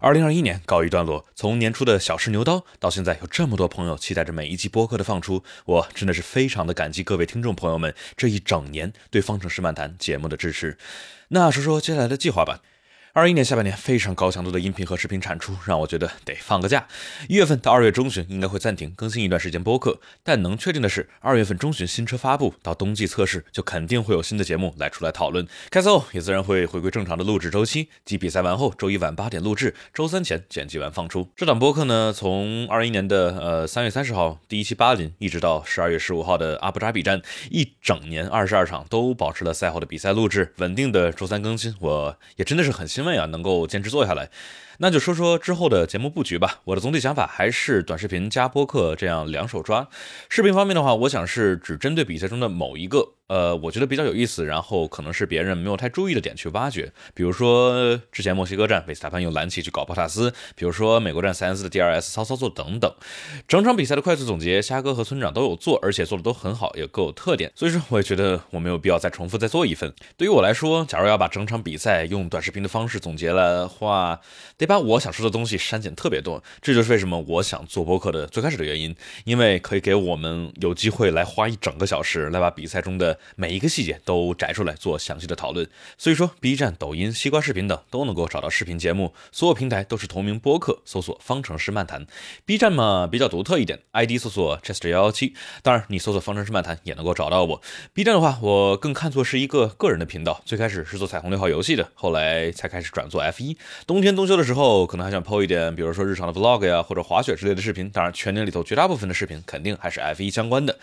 二零二一年告一段落，从年初的小试牛刀到现在有这么多朋友期待着每一期播客的放出，我真的是非常的感激各位听众朋友们这一整年对《方程式漫谈》节目的支持。那说说接下来的计划吧。二一年下半年非常高强度的音频和视频产出，让我觉得得放个假。一月份到二月中旬应该会暂停更新一段时间播客，但能确定的是，二月份中旬新车发布到冬季测试，就肯定会有新的节目来出来讨论。开赛后也自然会回归正常的录制周期，即比赛完后周一晚八点录制，周三前剪辑完放出。这档播客呢，从二一年的呃三月三十号第一期巴林，一直到十二月十五号的阿布扎比站，一整年二十二场都保持了赛后的比赛录制，稳定的周三更新，我也真的是很欣慰。啊，能够坚持做下来，那就说说之后的节目布局吧。我的总体想法还是短视频加播客这样两手抓。视频方面的话，我想是只针对比赛中的某一个。呃，我觉得比较有意思，然后可能是别人没有太注意的点去挖掘，比如说之前墨西哥站维斯塔潘用蓝旗去搞博塔斯，比如说美国站塞恩斯的 DRS 骚操作等等，整场比赛的快速总结，虾哥和村长都有做，而且做的都很好，也各有特点，所以说我也觉得我没有必要再重复再做一份。对于我来说，假如要把整场比赛用短视频的方式总结的话，得把我想说的东西删减特别多，这就是为什么我想做播客的最开始的原因，因为可以给我们有机会来花一整个小时来把比赛中的。每一个细节都摘出来做详细的讨论，所以说 B 站、抖音、西瓜视频等都能够找到视频节目，所有平台都是同名播客，搜索“方程式漫谈”。B 站嘛比较独特一点，ID 搜索 Chester 幺幺七，当然你搜索“方程式漫谈”也能够找到我。B 站的话，我更看作是一个个人的频道，最开始是做彩虹六号游戏的，后来才开始转做 F 一。冬天冬休的时候，可能还想 PO 一点，比如说日常的 Vlog 呀，或者滑雪之类的视频。当然，全年里头绝大部分的视频肯定还是 F 一相关的。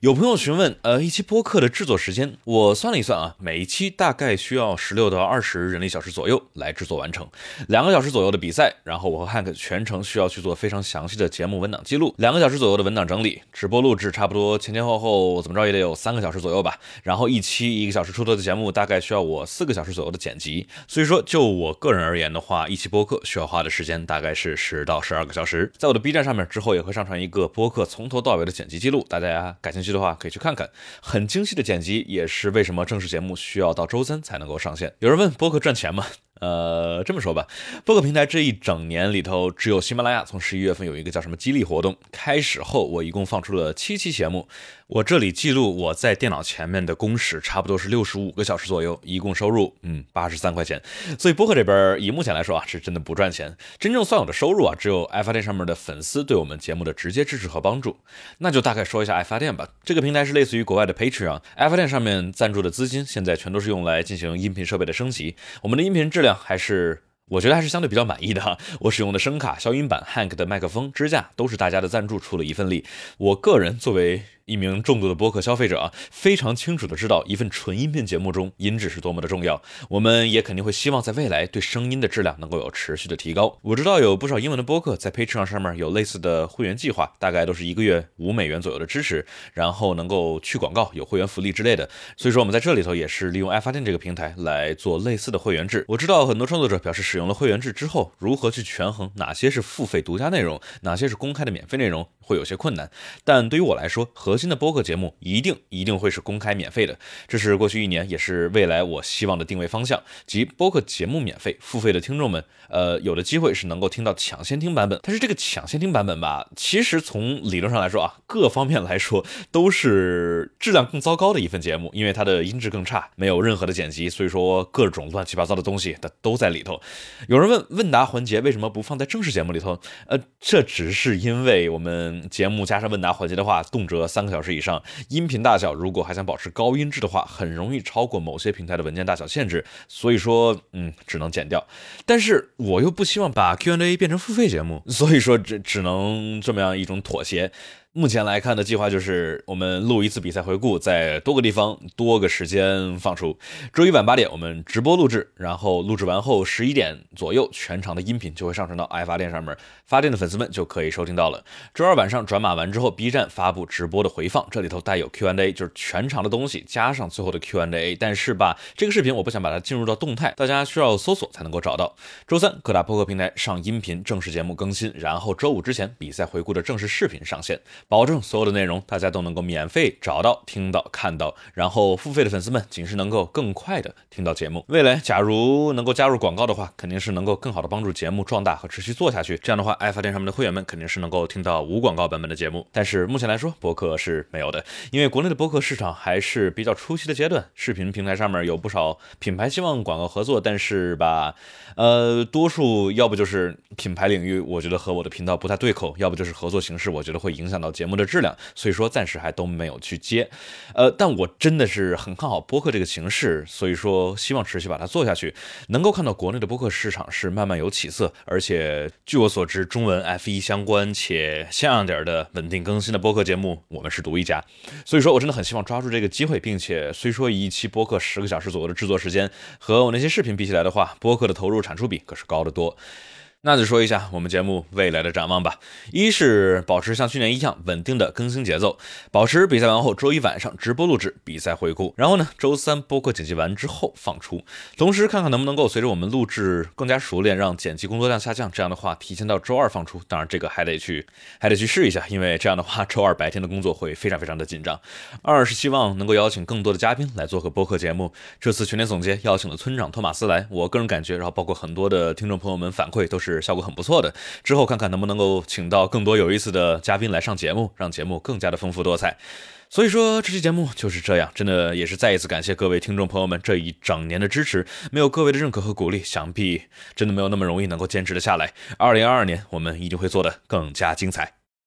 有朋友询问，呃，一期播客的制作时间，我算了一算啊，每一期大概需要十六到二十人力小时左右来制作完成，两个小时左右的比赛，然后我和 Hank 全程需要去做非常详细的节目文档记录，两个小时左右的文档整理，直播录制差不多前前后后怎么着也得有三个小时左右吧，然后一期一个小时出头的节目大概需要我四个小时左右的剪辑，所以说就我个人而言的话，一期播客需要花的时间大概是十到十二个小时，在我的 B 站上面之后也会上传一个播客从头到尾的剪辑记录，大家感兴趣的话可以去看看。很精细的剪辑，也是为什么正式节目需要到周三才能够上线。有人问播客赚钱吗？呃，这么说吧，播客平台这一整年里头，只有喜马拉雅从十一月份有一个叫什么激励活动开始后，我一共放出了七期节目。我这里记录我在电脑前面的工时，差不多是六十五个小时左右，一共收入嗯八十三块钱。所以播客这边以目前来说啊，是真的不赚钱。真正算我的收入啊，只有爱发电上面的粉丝对我们节目的直接支持和帮助。那就大概说一下爱发电吧。这个平台是类似于国外的 Patreon，爱发电上面赞助的资金现在全都是用来进行音频设备的升级。我们的音频质量还是。我觉得还是相对比较满意的哈。我使用的声卡、消音板、Hank 的麦克风、支架都是大家的赞助出了一份力。我个人作为。一名重度的播客消费者啊，非常清楚的知道一份纯音频节目中音质是多么的重要。我们也肯定会希望在未来对声音的质量能够有持续的提高。我知道有不少英文的播客在 Patreon 上面有类似的会员计划，大概都是一个月五美元左右的支持，然后能够去广告、有会员福利之类的。所以说我们在这里头也是利用爱发电这个平台来做类似的会员制。我知道很多创作者表示使用了会员制之后，如何去权衡哪些是付费独家内容，哪些是公开的免费内容，会有些困难。但对于我来说，核心的播客节目一定一定会是公开免费的，这是过去一年，也是未来我希望的定位方向。即播客节目免费，付费的听众们，呃，有的机会是能够听到抢先听版本。但是这个抢先听版本吧，其实从理论上来说啊，各方面来说都是质量更糟糕的一份节目，因为它的音质更差，没有任何的剪辑，所以说各种乱七八糟的东西它都在里头。有人问问答环节为什么不放在正式节目里头？呃，这只是因为我们节目加上问答环节的话，动辄三个小时以上。音频大小如果还想保持高音质的话，很容易超过某些平台的文件大小限制，所以说，嗯，只能剪掉。但是我又不希望把 Q&A 变成付费节目，所以说只只能这么样一种妥协。目前来看的计划就是我们录一次比赛回顾，在多个地方多个时间放出。周一晚八点我们直播录制，然后录制完后十一点左右全场的音频就会上传到爱发电上面，发电的粉丝们就可以收听到了。周二晚上转码完之后，B 站发布直播的回放，这里头带有 Q&A，就是全场的东西加上最后的 Q&A。但是吧，这个视频我不想把它进入到动态，大家需要搜索才能够找到。周三各大播客平台上音频正式节目更新，然后周五之前比赛回顾的正式视频上线。保证所有的内容大家都能够免费找到、听到、看到。然后付费的粉丝们仅是能够更快的听到节目。未来假如能够加入广告的话，肯定是能够更好的帮助节目壮大和持续做下去。这样的话，爱发电上面的会员们肯定是能够听到无广告版本的节目。但是目前来说，博客是没有的，因为国内的博客市场还是比较初期的阶段。视频平台上面有不少品牌希望广告合作，但是吧，呃，多数要不就是品牌领域，我觉得和我的频道不太对口；要不就是合作形式，我觉得会影响到节目的质量。所以说，暂时还都没有去接。呃，但我真的是很看好播客这个形式，所以说希望持续把它做下去。能够看到国内的播客市场是慢慢有起色，而且据我所知，中文 F 一相关且像样点的稳定更新的播客节目，我们是独一家。所以说我真的很希望抓住这个机会，并且虽说一期播客十个小时左右的制作时间，和我那些视频比起来的话，播客的投入产出比可是高得多。那就说一下我们节目未来的展望吧。一是保持像去年一样稳定的更新节奏，保持比赛完后周一晚上直播录制比赛回顾，然后呢周三播客剪辑完之后放出。同时看看能不能够随着我们录制更加熟练，让剪辑工作量下降。这样的话提前到周二放出。当然这个还得去还得去试一下，因为这样的话周二白天的工作会非常非常的紧张。二是希望能够邀请更多的嘉宾来做个播客节目。这次全年总结邀请了村长托马斯来，我个人感觉，然后包括很多的听众朋友们反馈都是。是效果很不错的，之后看看能不能够请到更多有意思的嘉宾来上节目，让节目更加的丰富多彩。所以说这期节目就是这样，真的也是再一次感谢各位听众朋友们这一整年的支持，没有各位的认可和鼓励，想必真的没有那么容易能够坚持的下来。二零二二年我们一定会做得更加精彩。